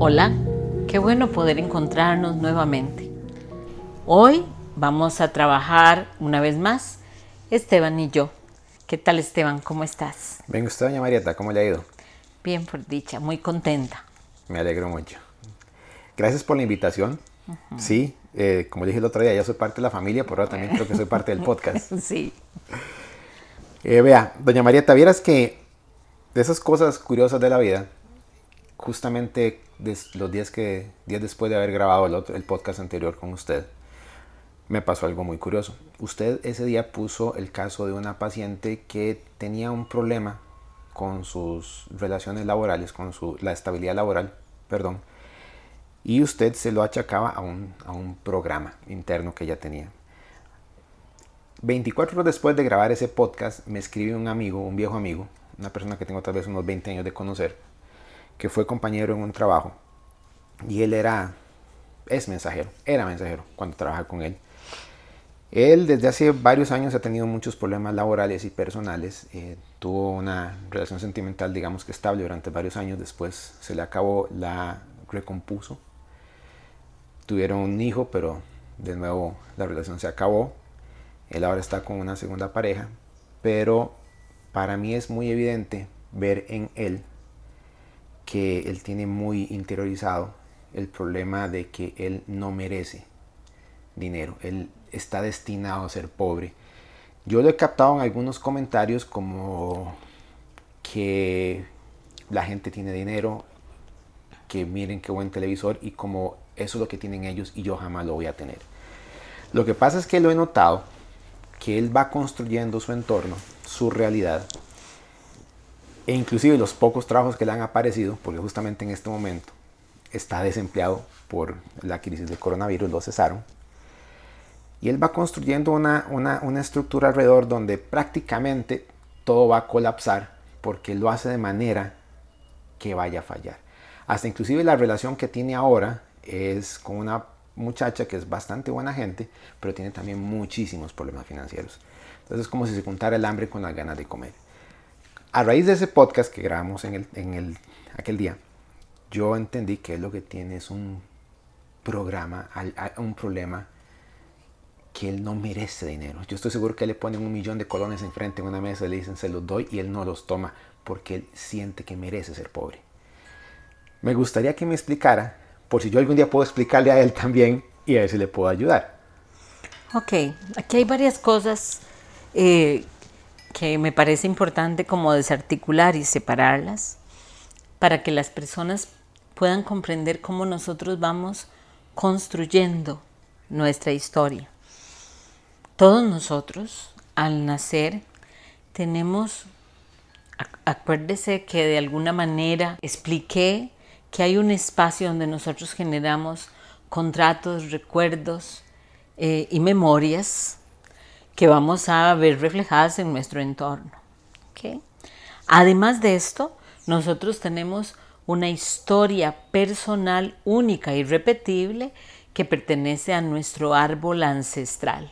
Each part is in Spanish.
Hola, qué bueno poder encontrarnos nuevamente. Hoy vamos a trabajar una vez más Esteban y yo. ¿Qué tal Esteban? ¿Cómo estás? Bien, usted, doña Marieta, ¿cómo le ha ido? Bien, por dicha, muy contenta. Me alegro mucho. Gracias por la invitación. Sí, eh, como dije el otro día, ya soy parte de la familia, pero ahora también creo que soy parte del podcast. sí. Eh, vea, doña Marieta, vieras que de esas cosas curiosas de la vida, justamente los días, que, días después de haber grabado el, el podcast anterior con usted, me pasó algo muy curioso. Usted ese día puso el caso de una paciente que tenía un problema con sus relaciones laborales, con su, la estabilidad laboral, perdón, y usted se lo achacaba a un, a un programa interno que ella tenía. 24 horas después de grabar ese podcast, me escribe un amigo, un viejo amigo, una persona que tengo tal vez unos 20 años de conocer, que fue compañero en un trabajo. Y él era, es mensajero, era mensajero cuando trabajaba con él. Él desde hace varios años ha tenido muchos problemas laborales y personales. Eh, tuvo una relación sentimental, digamos que estable durante varios años. Después se le acabó, la recompuso. Tuvieron un hijo, pero de nuevo la relación se acabó. Él ahora está con una segunda pareja. Pero para mí es muy evidente ver en él que él tiene muy interiorizado el problema de que él no merece dinero. Él está destinado a ser pobre. Yo lo he captado en algunos comentarios como que la gente tiene dinero, que miren qué buen televisor y como eso es lo que tienen ellos y yo jamás lo voy a tener. Lo que pasa es que lo he notado que él va construyendo su entorno, su realidad, e inclusive los pocos trabajos que le han aparecido, porque justamente en este momento está desempleado por la crisis del coronavirus, lo cesaron, y él va construyendo una, una, estructura alrededor donde prácticamente todo va a colapsar porque lo hace de manera que vaya a fallar. Hasta inclusive la relación que tiene ahora es con una muchacha que es bastante buena gente, pero tiene también muchísimos problemas financieros. Entonces es como si se juntara el hambre con las ganas de comer. A raíz de ese podcast que grabamos en, el, en el, aquel día, yo entendí que lo que tiene es un programa, un problema que él no merece dinero. Yo estoy seguro que le ponen un millón de colones enfrente en una mesa y le dicen se los doy y él no los toma porque él siente que merece ser pobre. Me gustaría que me explicara, por si yo algún día puedo explicarle a él también y a ver si le puedo ayudar. Ok, aquí hay varias cosas eh, que me parece importante como desarticular y separarlas para que las personas puedan comprender cómo nosotros vamos construyendo nuestra historia. Todos nosotros, al nacer, tenemos, acuérdese que de alguna manera expliqué que hay un espacio donde nosotros generamos contratos, recuerdos eh, y memorias que vamos a ver reflejadas en nuestro entorno. Además de esto, nosotros tenemos una historia personal única y repetible que pertenece a nuestro árbol ancestral.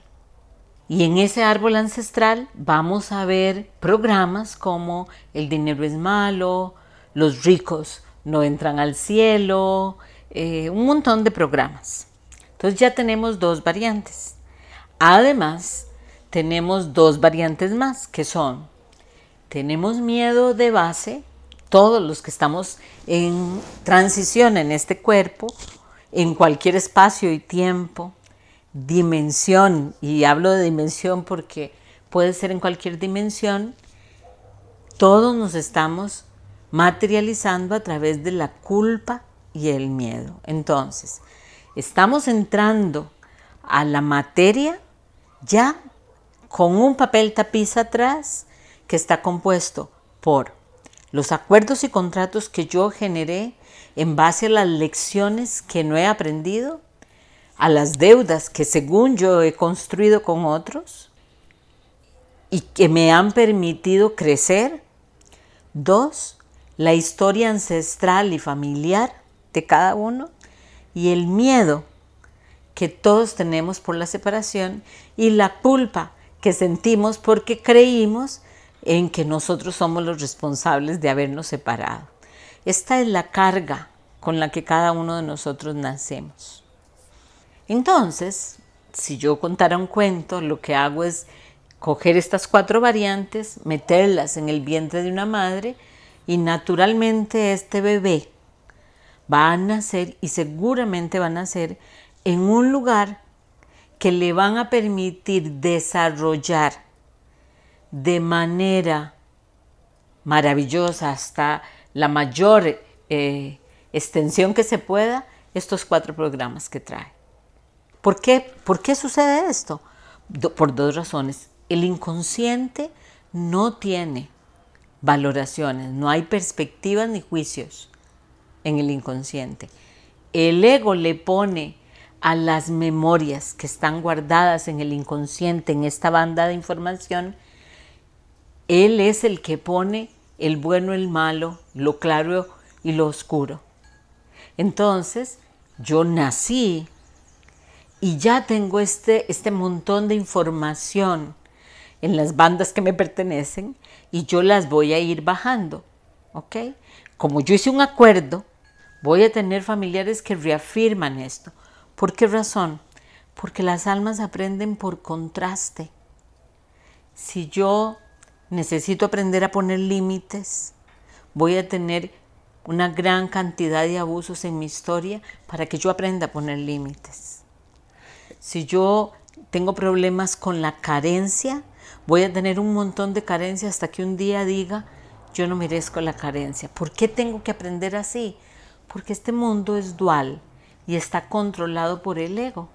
Y en ese árbol ancestral vamos a ver programas como el dinero es malo, los ricos no entran al cielo, eh, un montón de programas. Entonces ya tenemos dos variantes. Además, tenemos dos variantes más, que son, tenemos miedo de base, todos los que estamos en transición en este cuerpo, en cualquier espacio y tiempo, dimensión, y hablo de dimensión porque puede ser en cualquier dimensión, todos nos estamos materializando a través de la culpa y el miedo. Entonces, estamos entrando a la materia ya con un papel tapiz atrás que está compuesto por los acuerdos y contratos que yo generé en base a las lecciones que no he aprendido a las deudas que según yo he construido con otros y que me han permitido crecer. Dos, la historia ancestral y familiar de cada uno y el miedo que todos tenemos por la separación y la culpa sentimos porque creímos en que nosotros somos los responsables de habernos separado. Esta es la carga con la que cada uno de nosotros nacemos. Entonces, si yo contara un cuento, lo que hago es coger estas cuatro variantes, meterlas en el vientre de una madre y naturalmente este bebé va a nacer y seguramente va a nacer en un lugar que le van a permitir desarrollar de manera maravillosa hasta la mayor eh, extensión que se pueda estos cuatro programas que trae. ¿Por qué, ¿Por qué sucede esto? por dos razones. El inconsciente no tiene valoraciones, no hay perspectivas ni juicios en el inconsciente. El ego le pone a las memorias que están guardadas en el inconsciente, en esta banda de información, él es el que pone el bueno, el malo, lo claro y lo oscuro. Entonces, yo nací y ya tengo este, este montón de información en las bandas que me pertenecen y yo las voy a ir bajando, ¿ok? Como yo hice un acuerdo, voy a tener familiares que reafirman esto. ¿Por qué razón? Porque las almas aprenden por contraste. Si yo necesito aprender a poner límites, voy a tener una gran cantidad de abusos en mi historia para que yo aprenda a poner límites. Si yo tengo problemas con la carencia, voy a tener un montón de carencia hasta que un día diga, yo no merezco la carencia. ¿Por qué tengo que aprender así? Porque este mundo es dual y está controlado por el ego.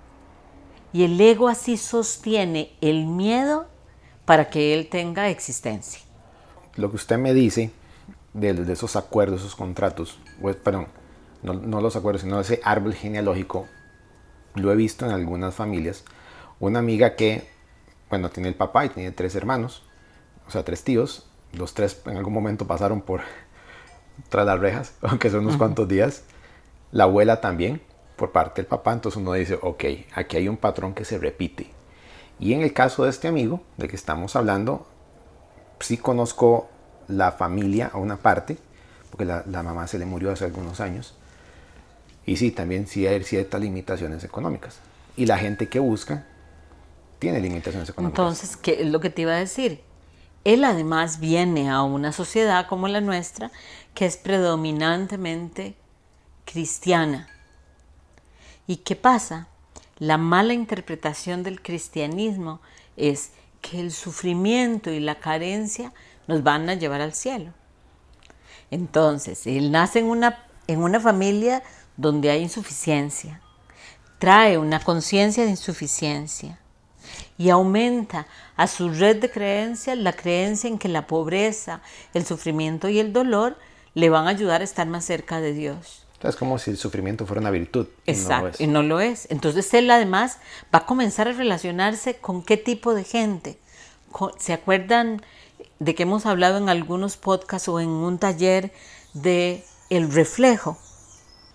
Y el ego así sostiene el miedo para que él tenga existencia. Lo que usted me dice de, esos acuerdos, esos contratos, pues, perdón, no, no, los acuerdos, sino ese árbol genealógico, lo he visto en algunas familias. Una amiga que, bueno, tiene el papá y tiene tres hermanos, o sea, tres tíos. Los tres en algún momento pasaron por tras las rejas, aunque son unos cuantos días. La abuela también, por parte del papá. Entonces uno dice, ok, aquí hay un patrón que se repite. Y en el caso de este amigo, de que estamos hablando, sí conozco la familia a una parte, porque la, mamá se le murió hace algunos años. Y sí, también sí hay ciertas limitaciones económicas. Y la gente que busca tiene limitaciones económicas. Entonces, ¿qué es lo que te iba a decir? Él además viene a una sociedad como la nuestra, que es predominantemente cristiana. ¿Y qué pasa? La mala interpretación del cristianismo es que el sufrimiento y la carencia nos van a llevar al cielo. Entonces, él nace en una, en una familia donde hay insuficiencia, trae una conciencia de insuficiencia y aumenta a su red de creencias la creencia en que la pobreza, el sufrimiento y el dolor le van a ayudar a estar más cerca de Dios. Es como si el sufrimiento fuera una virtud. Exacto, y no lo es. Entonces él además va a comenzar a relacionarse con qué tipo de gente. ¿Se acuerdan de que hemos hablado en algunos podcasts o en un taller de el reflejo.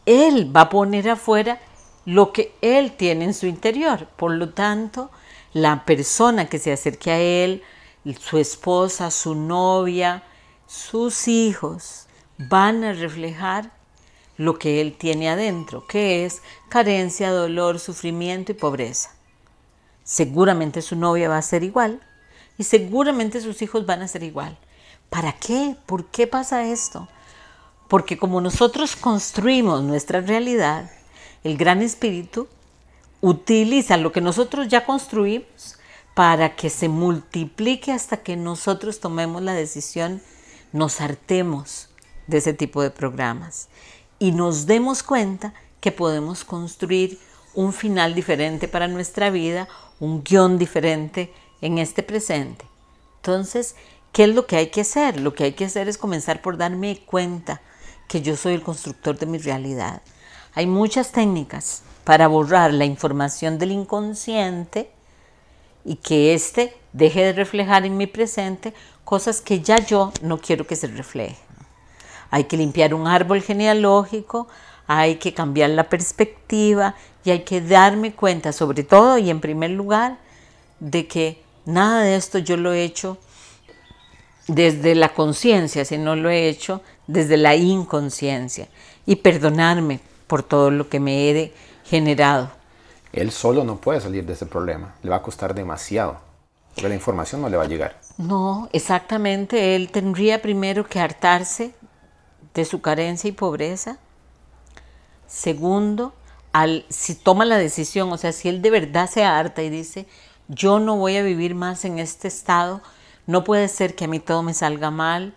Él va a poner afuera lo que él tiene en su interior. Por lo tanto, la persona que se acerque a él, su esposa, su novia, sus hijos, van a reflejar lo que él tiene adentro, que es carencia, dolor, sufrimiento y pobreza. Seguramente su novia va a ser igual, y seguramente sus hijos van a ser igual. ¿Para qué? ¿Por qué pasa esto? Porque como nosotros construimos nuestra realidad, el Gran Espíritu utiliza lo que nosotros ya construimos para que se multiplique hasta que nosotros tomemos la decisión, nos hartemos de ese tipo de programas y nos demos cuenta que podemos construir un final diferente para nuestra vida, un guion diferente en este presente. Entonces, ¿qué es lo que hay que hacer? Lo que hay que hacer es comenzar por darme cuenta que yo soy el constructor de mi realidad. Hay muchas técnicas para borrar la información del inconsciente y que éste deje de reflejar en mi presente cosas que ya yo no quiero que se reflejen. Hay que limpiar un árbol genealógico, hay que cambiar la perspectiva y hay que darme cuenta, sobre todo y en primer lugar, de que Nada de esto yo lo he hecho desde la conciencia, si no lo he hecho, desde la inconsciencia y perdonarme por todo lo que me he generado. Él solo no puede salir de ese problema, le va a costar demasiado, porque la información no le va a llegar. No, exactamente, él tendría primero que hartarse de su carencia y pobreza. Segundo, al, si toma la decisión, o sea, si él de verdad se harta y dice, yo no voy a vivir más en este estado, no puede ser que a mí todo me salga mal,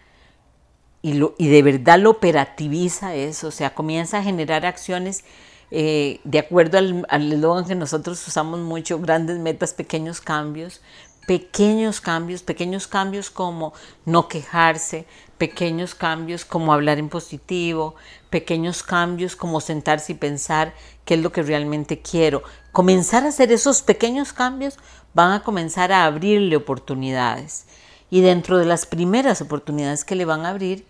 y, lo, y de verdad lo operativiza eso, o sea, comienza a generar acciones eh, de acuerdo al eslogan que nosotros usamos mucho, grandes metas, pequeños cambios, pequeños cambios, pequeños cambios como no quejarse, pequeños cambios como hablar en positivo, pequeños cambios como sentarse y pensar qué es lo que realmente quiero. Comenzar a hacer esos pequeños cambios van a comenzar a abrirle oportunidades. Y dentro de las primeras oportunidades que le van a abrir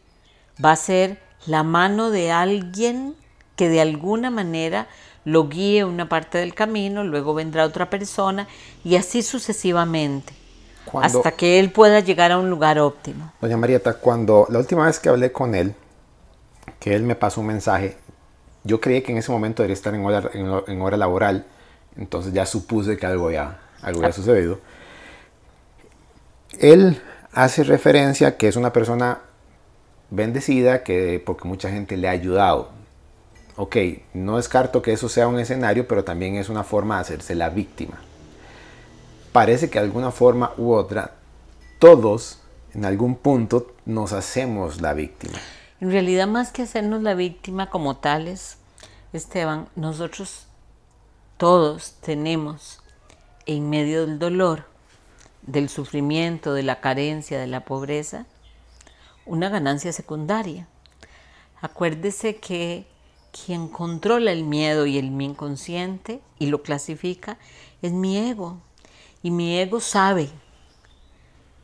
va a ser la mano de alguien que de alguna manera lo guíe una parte del camino, luego vendrá otra persona y así sucesivamente, hasta que él pueda llegar a un lugar óptimo. Doña Marieta, cuando la última vez que hablé con él, que él me pasó un mensaje, yo creí que en ese momento debería estar en hora, en, hora laboral, entonces ya supuse que algo ya, algo ya sucedido. Él hace referencia que es una persona bendecida, que porque mucha gente le ha ayudado ok, no descarto que eso sea un escenario, pero también es una forma de hacerse la víctima. Parece que de alguna forma u otra, todos en algún punto nos hacemos la víctima. En realidad, más que hacernos la víctima como tales, Esteban, nosotros todos tenemos en medio del dolor, del sufrimiento, de la carencia, de la pobreza, una ganancia secundaria. Acuérdese que quien controla el miedo y el inconsciente y lo clasifica es mi ego. Y mi ego sabe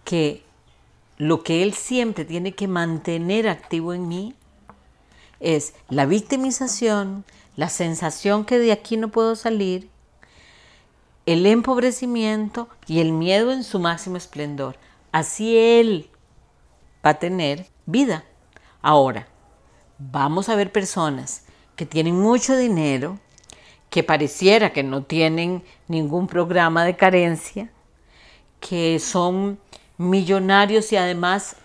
que lo que él siempre tiene que mantener activo en mí es la victimización, la sensación que de aquí no puedo salir, el empobrecimiento y el miedo en su máximo esplendor. Así él va a tener vida. Ahora, vamos a ver personas que tienen mucho dinero, que pareciera que no tienen ningún programa de carencia, que son millonarios y además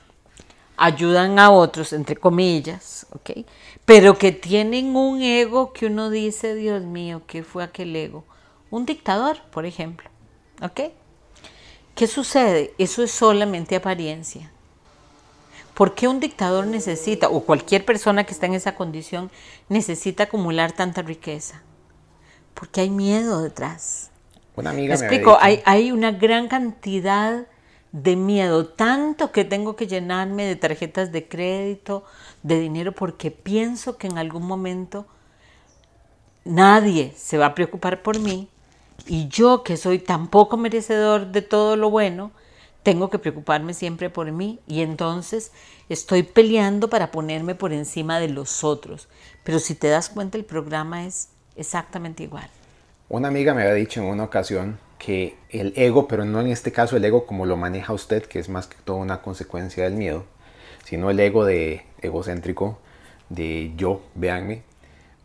ayudan a otros, entre comillas, ¿ok? Pero que tienen un ego que uno dice, Dios mío, ¿qué fue aquel ego? Un dictador, por ejemplo, ¿ok? ¿Qué sucede? Eso es solamente apariencia. ¿Por qué un dictador necesita, o cualquier persona que está en esa condición, necesita acumular tanta riqueza? Porque hay miedo detrás. Una amiga me explico, hay, hay una gran cantidad de miedo, tanto que tengo que llenarme de tarjetas de crédito, de dinero, porque pienso que en algún momento nadie se va a preocupar por mí y yo que soy tan poco merecedor de todo lo bueno, tengo que preocuparme siempre por mí y entonces estoy peleando para ponerme por encima de los otros. Pero si te das cuenta, el programa es exactamente igual. Una amiga me había dicho en una ocasión que el ego, pero no en este caso el ego como lo maneja usted, que es más que todo una consecuencia del miedo, sino el ego de egocéntrico, de yo, véanme,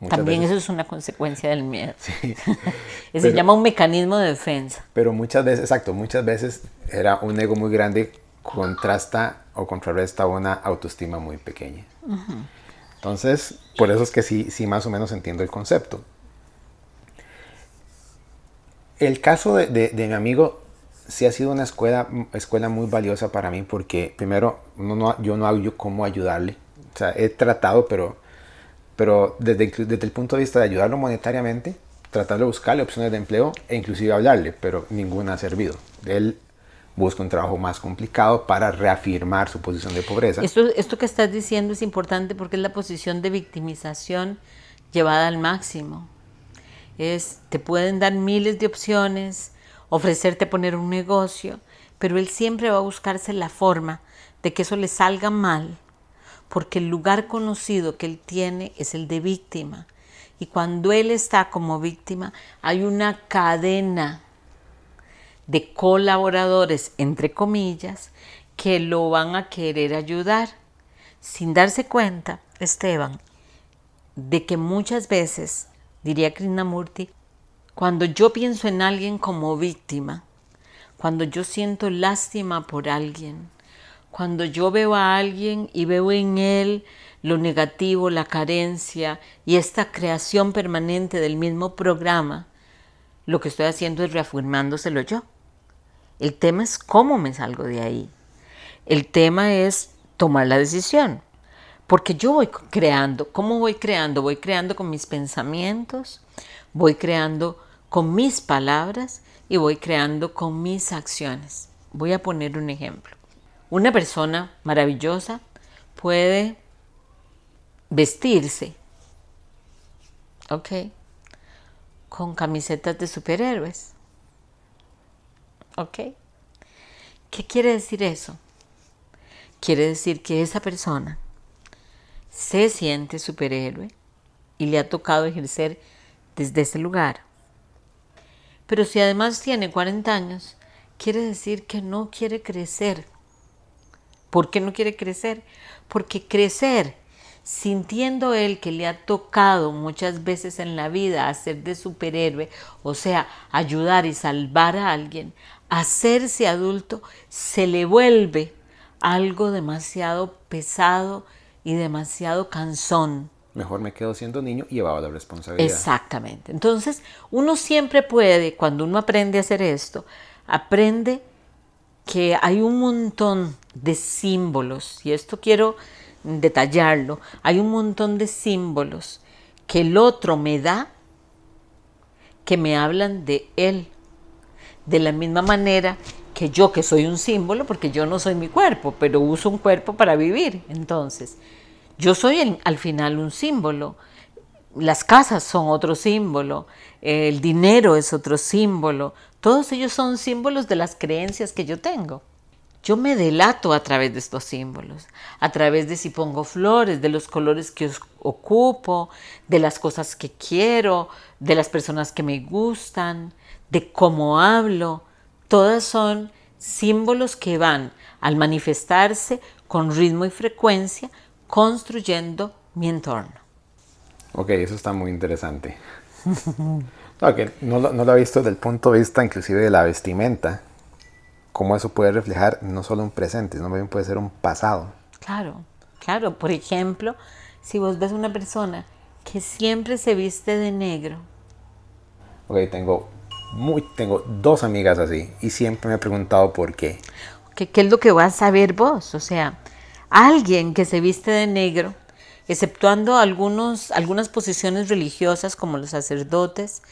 también eso es una consecuencia del miedo. Sí, se llama un mecanismo de defensa. Pero muchas veces, exacto, muchas veces era un ego muy grande contrasta o contrarresta una autoestima muy pequeña. Entonces, por eso es que sí, sí más o menos entiendo el concepto. El caso de, de, mi amigo sí ha sido una escuela, escuela muy valiosa para mí porque primero no, yo no hago cómo ayudarle. O sea, he tratado, pero pero desde, desde el punto de vista de ayudarlo monetariamente, tratar de buscarle opciones de empleo e inclusive hablarle, pero ninguna ha servido. Él busca un trabajo más complicado para reafirmar su posición de pobreza. Esto, esto que estás diciendo es importante porque es la posición de victimización llevada al máximo. Te pueden dar miles de opciones, ofrecerte poner un negocio, pero él siempre va a buscarse la forma de que eso le salga mal porque el lugar conocido que él tiene es el de víctima. Y cuando él está como víctima, hay una cadena de colaboradores, entre comillas, que lo van a querer ayudar sin darse cuenta, Esteban, de que muchas veces, diría Krishnamurti, cuando yo pienso en alguien como víctima, cuando yo siento lástima por alguien, cuando yo veo a alguien y veo en él lo negativo, la carencia y esta creación permanente del mismo programa, lo que estoy haciendo es reafirmándoselo yo. El tema es cómo me salgo de ahí. El tema es tomar la decisión. Porque yo voy creando. ¿Cómo voy creando? Voy creando con mis pensamientos, voy creando con mis palabras y voy creando con mis acciones. Voy a poner un ejemplo. Una persona maravillosa puede vestirse, ¿ok? Con camisetas de superhéroes. ¿Ok? ¿Qué quiere decir eso? Quiere decir que esa persona se siente superhéroe y le ha tocado ejercer desde ese lugar. Pero si además tiene 40 años, quiere decir que no quiere crecer. ¿Por qué no quiere crecer? Porque crecer, sintiendo él que le ha tocado muchas veces en la vida hacer de superhéroe, o sea, ayudar y salvar a alguien, hacerse adulto se le vuelve algo demasiado pesado y demasiado cansón. Mejor me quedo siendo niño y llevaba la responsabilidad. Exactamente. Entonces, uno siempre puede, cuando uno aprende a hacer esto, aprende que hay un montón de símbolos, y esto quiero detallarlo, hay un montón de símbolos que el otro me da que me hablan de él de la misma manera que yo que soy un símbolo, porque yo no soy mi cuerpo, pero uso un cuerpo para vivir. Entonces, yo soy al final un símbolo. Las casas son otro símbolo, el dinero es otro símbolo, todos ellos son símbolos de las creencias que yo tengo. Yo me delato a través de estos símbolos, a través de si pongo flores, de los colores que ocupo, de las cosas que quiero, de las personas que me gustan, de cómo hablo, todas son símbolos que van al manifestarse con ritmo y frecuencia, construyendo mi entorno. Ok, eso está muy interesante. no, no, lo he visto desde el punto de vista inclusive de la vestimenta, cómo eso puede reflejar no solo un presente, sino también puede ser un pasado. Claro, claro. Por ejemplo, si vos ves una persona que siempre se viste de negro. Ok, tengo muy, tengo dos amigas así y siempre me he preguntado por qué. ¿Qué, ¿Qué es lo que vas a saber vos? O sea, alguien que se viste de negro, exceptuando algunos, algunas posiciones religiosas como los sacerdotes,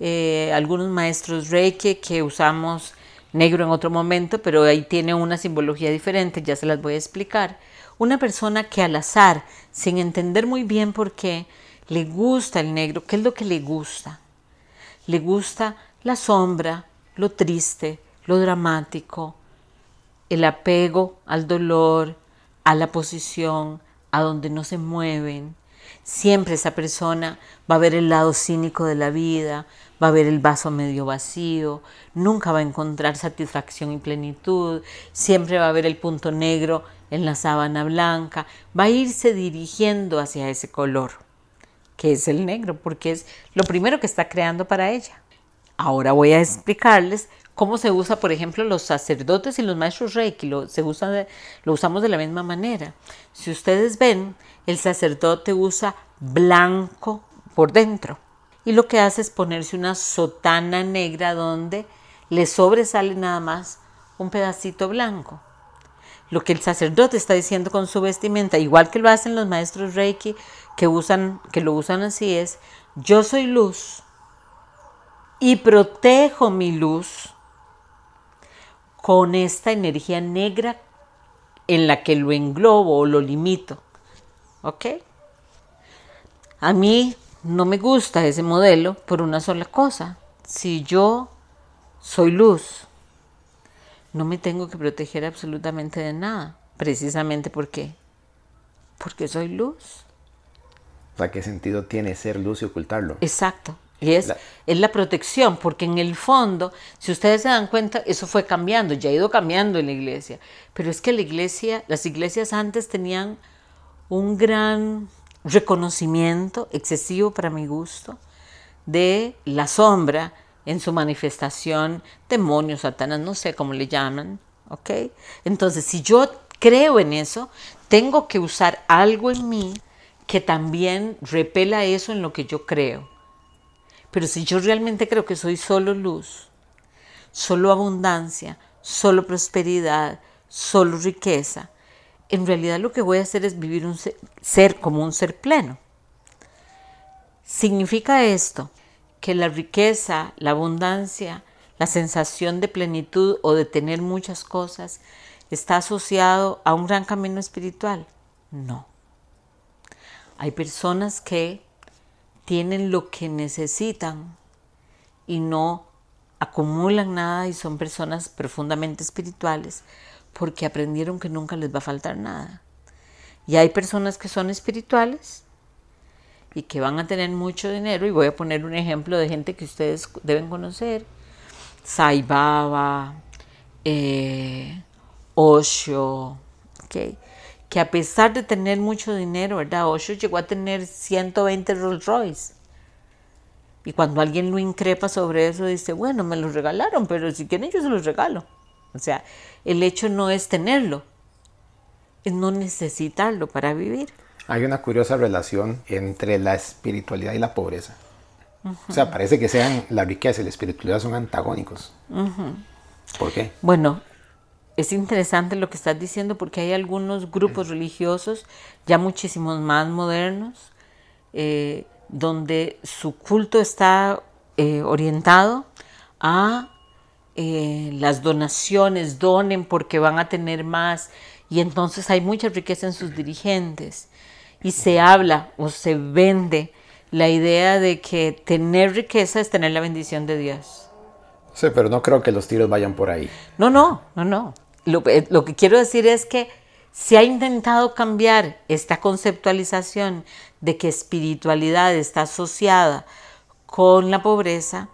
eh, algunos maestros reiki que usamos negro en otro momento, pero ahí tiene una simbología diferente, ya se las voy a explicar. Una persona que al azar, sin entender muy bien por qué, le gusta el negro, ¿qué es lo que le gusta? Le gusta la sombra, lo triste, lo dramático, el apego al dolor, a la posición, a donde no se mueven. Siempre esa persona va a ver el lado cínico de la vida, va a ver el vaso medio vacío, nunca va a encontrar satisfacción y plenitud, siempre va a ver el punto negro en la sábana blanca, va a irse dirigiendo hacia ese color, que es el negro, porque es lo primero que está creando para ella. Ahora voy a explicarles cómo se usa, por ejemplo, los sacerdotes y los maestros Reiki, lo, usamos de la misma manera. Si ustedes ven, el sacerdote usa blanco por dentro y lo que hace es ponerse una sotana negra donde le sobresale nada más un pedacito blanco. Lo que el sacerdote está diciendo con su vestimenta, igual que lo hacen los maestros Reiki que usan que lo usan así es, yo soy luz y protejo mi luz con esta energía negra en la que lo englobo o lo limito. ¿Ok? A mí no me gusta ese modelo por una sola cosa. Si yo soy luz, no me tengo que proteger absolutamente de nada. Precisamente porque, porque soy luz. ¿qué sentido tiene ser luz y ocultarlo? Exacto. Y es la, es la protección, porque en el fondo, si ustedes se dan cuenta, eso fue cambiando, ya ha ido cambiando en la iglesia. Pero es que la iglesia, las iglesias antes tenían un gran reconocimiento, excesivo para mi gusto, de la sombra en su manifestación, demonios, satanás, no sé cómo le llaman, ¿ok? Entonces, si yo creo en eso, tengo que usar algo en mí que también repela eso en lo que yo creo. Pero si yo realmente creo que soy solo luz, solo abundancia, solo prosperidad, solo riqueza, en realidad lo que voy a hacer es vivir un ser, como un ser pleno. Significa esto que la riqueza, la abundancia, la sensación de plenitud o de tener muchas cosas está asociado a un gran camino espiritual. No. Hay personas que tienen lo que necesitan y no acumulan nada y son personas profundamente espirituales porque aprendieron que nunca les va a faltar nada. Y hay personas que son espirituales y que van a tener mucho dinero, y voy a poner un ejemplo de gente que ustedes deben conocer, Sai Baba, eh, Osho, okay, que a pesar de tener mucho dinero, ¿verdad? Osho llegó a tener 120 Rolls Royce. Y cuando alguien lo increpa sobre eso, dice, bueno, me los regalaron, pero si quieren yo se los regalo. O sea, el hecho no es tenerlo, es no necesitarlo para vivir. Hay una curiosa relación entre la espiritualidad y la pobreza. O sea, parece que sean la riqueza y la espiritualidad son antagónicos. ¿Por qué? Bueno, es interesante lo que estás diciendo porque hay algunos grupos religiosos ya muchísimos más modernos eh, donde su culto está eh, orientado a eh, las donaciones, donen porque van a tener más y entonces hay mucha riqueza en sus dirigentes y se habla o se vende la idea de que tener riqueza es tener la bendición de Dios. Sí, pero no creo que los tiros vayan por ahí. No, no, no, no. Lo, eh, lo que quiero decir es que se ha intentado cambiar esta conceptualización de que espiritualidad está asociada con la pobreza,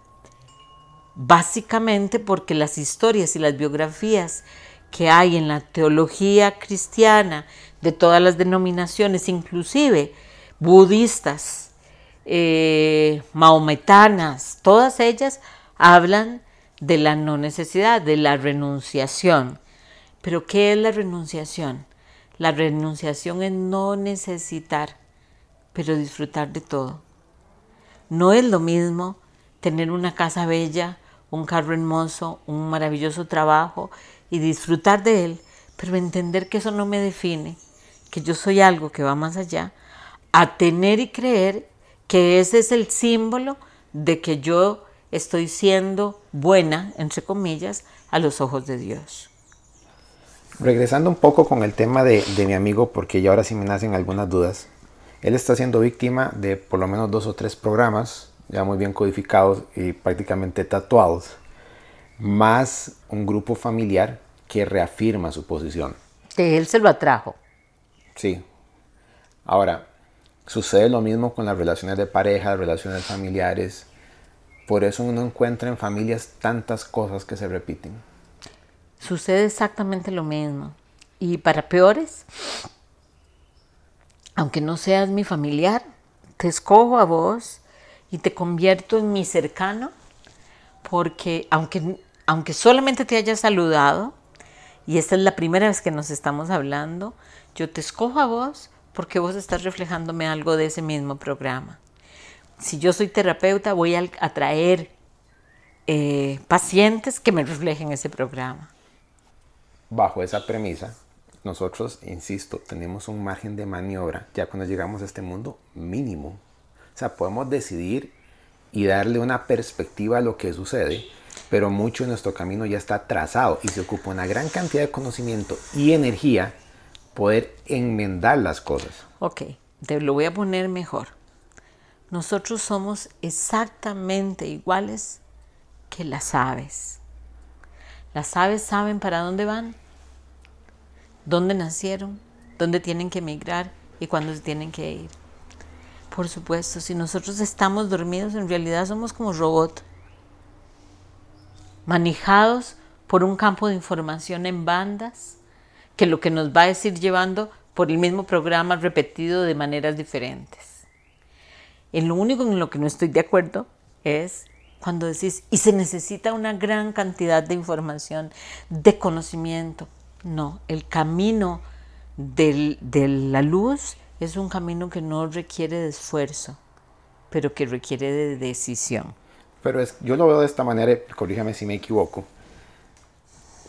básicamente porque las historias y las biografías que hay en la teología cristiana de todas las denominaciones, inclusive budistas, eh, maometanas, todas ellas hablan de la no necesidad, de la renunciación. Pero ¿qué es la renunciación? La renunciación es no necesitar, pero disfrutar de todo. No es lo mismo tener una casa bella, un carro hermoso, un maravilloso trabajo y disfrutar de él, pero entender que eso no me define, que yo soy algo que va más allá, a tener y creer que ese es el símbolo de que yo estoy siendo buena, entre comillas, a los ojos de Dios. Regresando un poco con el tema de, de mi amigo, porque ya ahora sí me nacen algunas dudas. Él está siendo víctima de por lo menos dos o tres programas ya muy bien codificados y prácticamente tatuados, más un grupo familiar que reafirma su posición. Que él se lo atrajo. Sí. Ahora, sucede lo mismo con las relaciones de pareja, relaciones familiares. Por eso uno encuentra en familias tantas cosas que se repiten. Sucede exactamente lo mismo. Y para peores, aunque no seas mi familiar, te escojo a vos y te convierto en mi cercano, porque aunque, aunque solamente te haya saludado, y esta es la primera vez que nos estamos hablando, yo te escojo a vos porque vos estás reflejándome algo de ese mismo programa. Si yo soy terapeuta, voy a atraer eh, pacientes que me reflejen ese programa. Bajo esa premisa, nosotros, insisto, tenemos un margen de maniobra ya cuando llegamos a este mundo mínimo o sea, podemos decidir y darle una perspectiva a lo que sucede, pero mucho de nuestro camino ya está trazado y se ocupa una gran cantidad de conocimiento y energía poder enmendar las cosas. Ok, te lo voy a poner mejor. Nosotros somos exactamente iguales que las aves. Las aves saben para dónde van, dónde nacieron, dónde tienen que emigrar y cuándo se tienen que ir. Por supuesto, si nosotros estamos dormidos, en realidad somos como robots, manejados por un campo de información en bandas, que lo que nos va a decir llevando por el mismo programa repetido de maneras diferentes. En lo único en lo que no estoy de acuerdo es cuando decís, y se necesita una gran cantidad de información, de conocimiento. No, el camino de la luz es un camino que no requiere de esfuerzo, pero que requiere de decisión. Pero es, yo lo veo de esta manera, corríjame si me equivoco.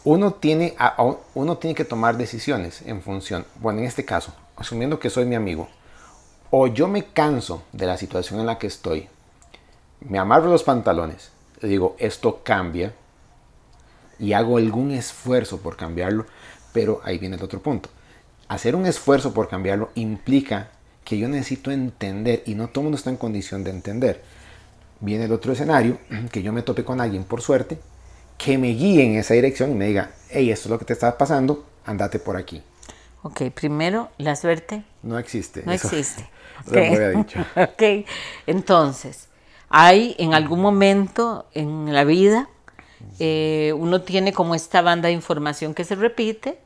Uno tiene, uno tiene que tomar decisiones en función, bueno, en este caso, asumiendo que soy mi amigo, o yo me canso de la situación en la que estoy, me amarro los pantalones, digo, esto cambia, y hago algún esfuerzo por cambiarlo, pero ahí viene el otro punto. Hacer un esfuerzo por cambiarlo implica que yo necesito entender, y no todo el mundo está en condición de entender. Viene el otro escenario, que yo me tope con alguien por suerte, que me guíe en esa dirección y me diga, hey, esto es lo que te está pasando, andate por aquí. Ok, primero, la suerte. No existe. No existe. Okay. Lo había dicho. ok, entonces, hay en algún momento en la vida, eh, uno tiene como esta banda de información que se repite,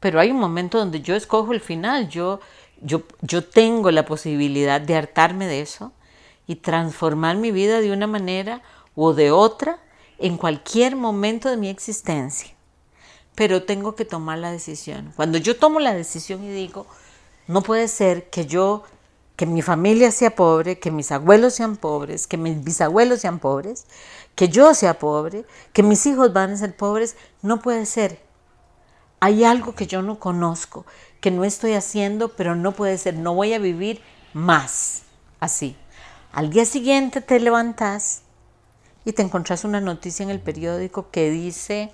pero hay un momento donde yo escojo el final, yo, yo, yo tengo la posibilidad de hartarme de eso y transformar mi vida de una manera o de otra en cualquier momento de mi existencia. Pero tengo que tomar la decisión. Cuando yo tomo la decisión y digo, no puede ser que yo que mi familia sea pobre, que mis abuelos sean pobres, que mis bisabuelos sean pobres, que yo sea pobre, que mis hijos van a ser pobres, no puede ser. Hay algo que yo no conozco, que no estoy haciendo, pero no puede ser, no voy a vivir más así. Al día siguiente te levantas y te encontrás una noticia en el periódico que dice,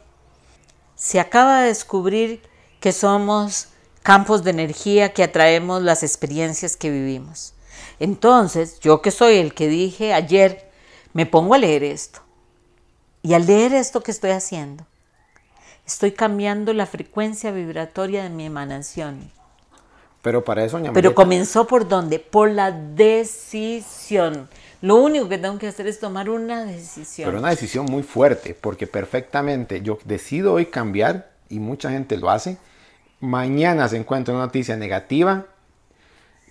se acaba de descubrir que somos campos de energía que atraemos las experiencias que vivimos. Entonces, yo que soy el que dije ayer, me pongo a leer esto. Y al leer esto que estoy haciendo, estoy cambiando la frecuencia vibratoria de mi emanación. Pero para eso, Pero comenzó por dónde? Por la decisión. Lo único que tengo que hacer es tomar una decisión. Pero una decisión muy fuerte, porque perfectamente yo decido hoy cambiar y mucha gente lo hace mañana se encuentra una noticia negativa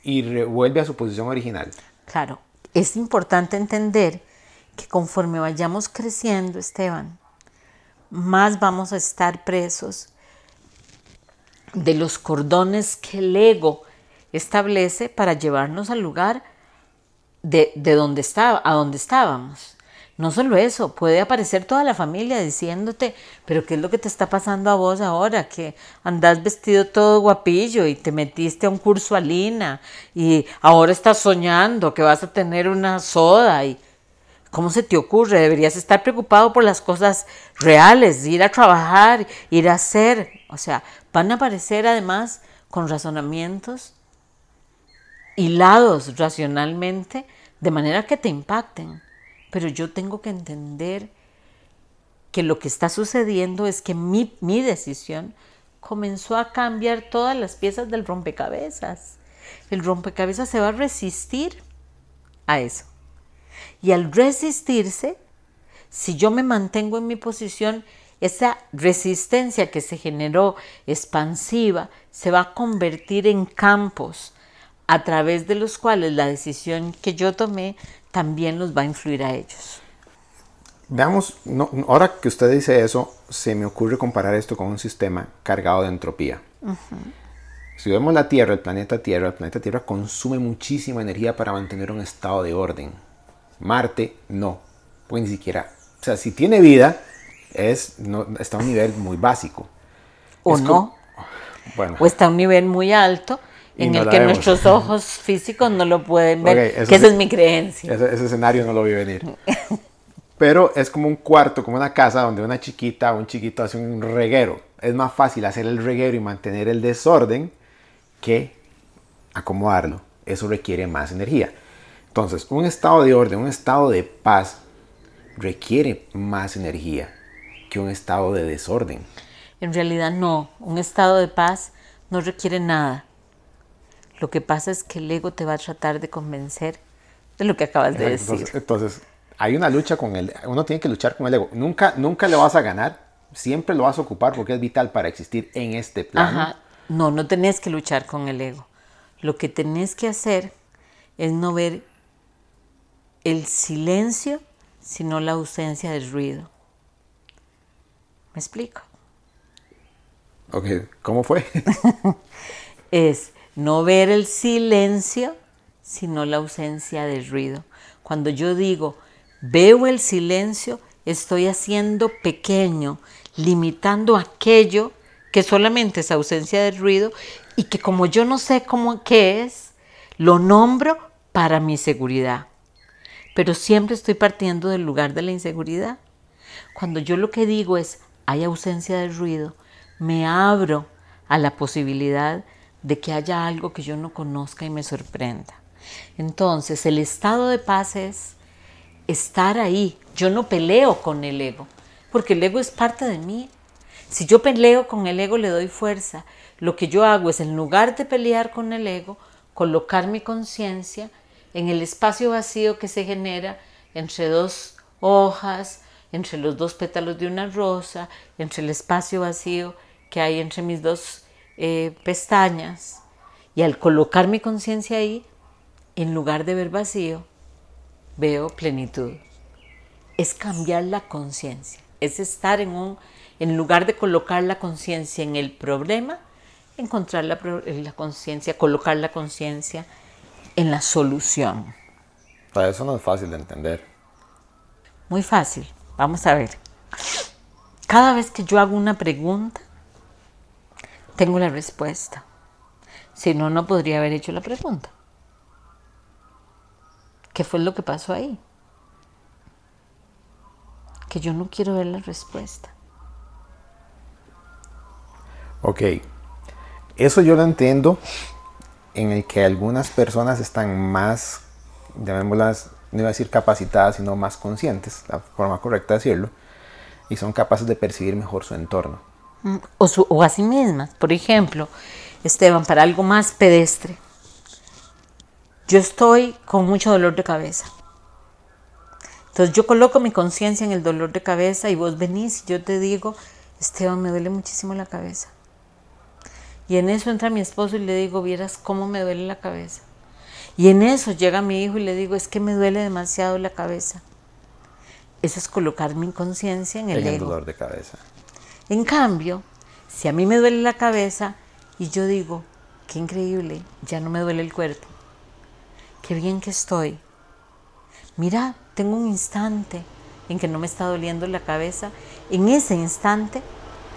y vuelve a su posición original. Claro, es importante entender que conforme vayamos creciendo, Esteban, más vamos a estar presos de los cordones que el ego establece para llevarnos al lugar de, de donde estaba, a donde estábamos. No solo eso, puede aparecer toda la familia diciéndote, pero ¿qué es lo que te está pasando a vos ahora? Que andás vestido todo guapillo y te metiste a un curso a Lina y ahora estás soñando que vas a tener una soda y ¿cómo se te ocurre? Deberías estar preocupado por las cosas reales, ir a trabajar, ir a hacer. O sea, van a aparecer además con razonamientos hilados racionalmente de manera que te impacten pero yo tengo que entender que lo que está sucediendo es que mi, decisión comenzó a cambiar todas las piezas del rompecabezas. El rompecabezas se va a resistir a eso. Y al resistirse, si yo me mantengo en mi posición, esa resistencia que se generó expansiva se va a convertir en campos a través de los cuales la decisión que yo tomé también los va a influir a ellos. Veamos, ahora que usted dice eso, se me ocurre comparar esto con un sistema cargado de entropía. Si vemos la Tierra, el planeta Tierra, el planeta Tierra consume muchísima energía para mantener un estado de orden. Marte no, pues ni siquiera, o sea, si tiene vida, es, no, está a un nivel muy básico. O no, bueno. o está a un nivel muy alto en el que nuestros ojos físicos no lo pueden ver, que esa es mi creencia. Ese, escenario no lo vi venir. Pero es como un cuarto, como una casa donde una chiquita o un chiquito hace un reguero. Es más fácil hacer el reguero y mantener el desorden que acomodarlo. Eso requiere más energía. Entonces, un estado de orden, un estado de paz, requiere más energía que un estado de desorden. En realidad no, un estado de paz no requiere nada Lo que pasa es que el ego te va a tratar de convencer de lo que acabas de decir. Entonces, hay una lucha con el uno tiene que luchar con el ego. Nunca nunca le vas a ganar, siempre lo vas a ocupar porque es vital para existir en este plano. Ajá. No, no tenés que luchar con el ego. Lo que tenés que hacer es no ver el silencio, sino la ausencia del ruido. ¿Me explico? Ok, ¿cómo fue? es no ver el silencio, sino la ausencia del ruido. Cuando yo digo, veo el silencio, estoy haciendo pequeño, limitando aquello que solamente es ausencia de ruido y que como yo no sé cómo qué es, lo nombro para mi seguridad. Pero siempre estoy partiendo del lugar de la inseguridad. Cuando yo lo que digo es hay ausencia de ruido, me abro a la posibilidad de que haya algo que yo no conozca y me sorprenda. Entonces, el estado de paz es estar ahí. Yo no peleo con el ego, porque el ego es parte de mí. Si yo peleo con el ego, le doy fuerza. Lo que yo hago es, en lugar de pelear con el ego, colocar mi conciencia en el espacio vacío que se genera entre dos hojas, entre los dos pétalos de una rosa, entre el espacio vacío que hay entre mis dos eh, pestañas. Y al colocar mi conciencia ahí, en lugar de ver vacío, veo plenitud. Es cambiar la conciencia, es estar en un, en lugar de colocar la conciencia en el problema, encontrar la, la conciencia, colocar la conciencia en la solución. Para eso no es fácil de entender. Muy fácil. Vamos a ver. Cada vez que yo hago una pregunta, tengo la respuesta. Si no, no podría haber hecho la pregunta. ¿Qué fue lo que pasó ahí? Que yo no quiero ver la respuesta. Ok, eso yo lo entiendo en el que algunas personas están más, llamémoslas, no iba a decir capacitadas, sino más conscientes, la forma correcta de decirlo, y son capaces de percibir mejor su entorno. Mm, o, su, o a sí mismas. Por ejemplo, Esteban, para algo más pedestre. Yo estoy con mucho dolor de cabeza. Entonces yo coloco mi conciencia en el dolor de cabeza y vos venís y yo te digo, Esteban, me duele muchísimo la cabeza. Y en eso entra mi esposo y le digo, vieras cómo me duele la cabeza. Y en eso llega mi hijo y le digo, es que me duele demasiado la cabeza. Eso es colocar mi conciencia en el, en el dolor de cabeza. En cambio, si a mí me duele la cabeza y yo digo, qué increíble, ya no me duele el cuerpo, qué bien que estoy. Mira, tengo un instante en que no me está doliendo la cabeza. En ese instante,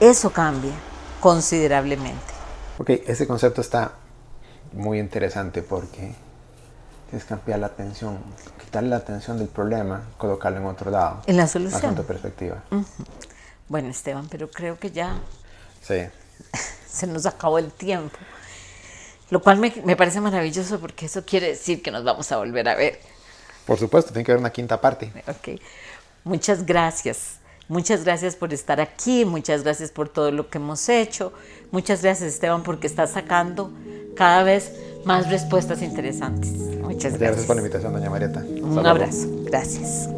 eso cambia considerablemente. Ok, ese concepto está muy interesante porque tienes que cambiar la atención, quitarle la atención del problema, colocarlo en otro lado. En la solución. A perspectiva. Uh -huh. Bueno, Esteban, pero creo que ya sí. se nos acabó el tiempo. Lo cual me, me, parece maravilloso porque eso quiere decir que nos vamos a volver a ver. Por supuesto, tiene que haber una quinta parte. Ok. Muchas gracias. Muchas gracias por estar aquí, muchas gracias por todo lo que hemos hecho, muchas gracias Esteban porque estás sacando cada vez más respuestas interesantes. Muchas gracias. Gracias por la invitación, doña Marieta. Un abrazo. Gracias.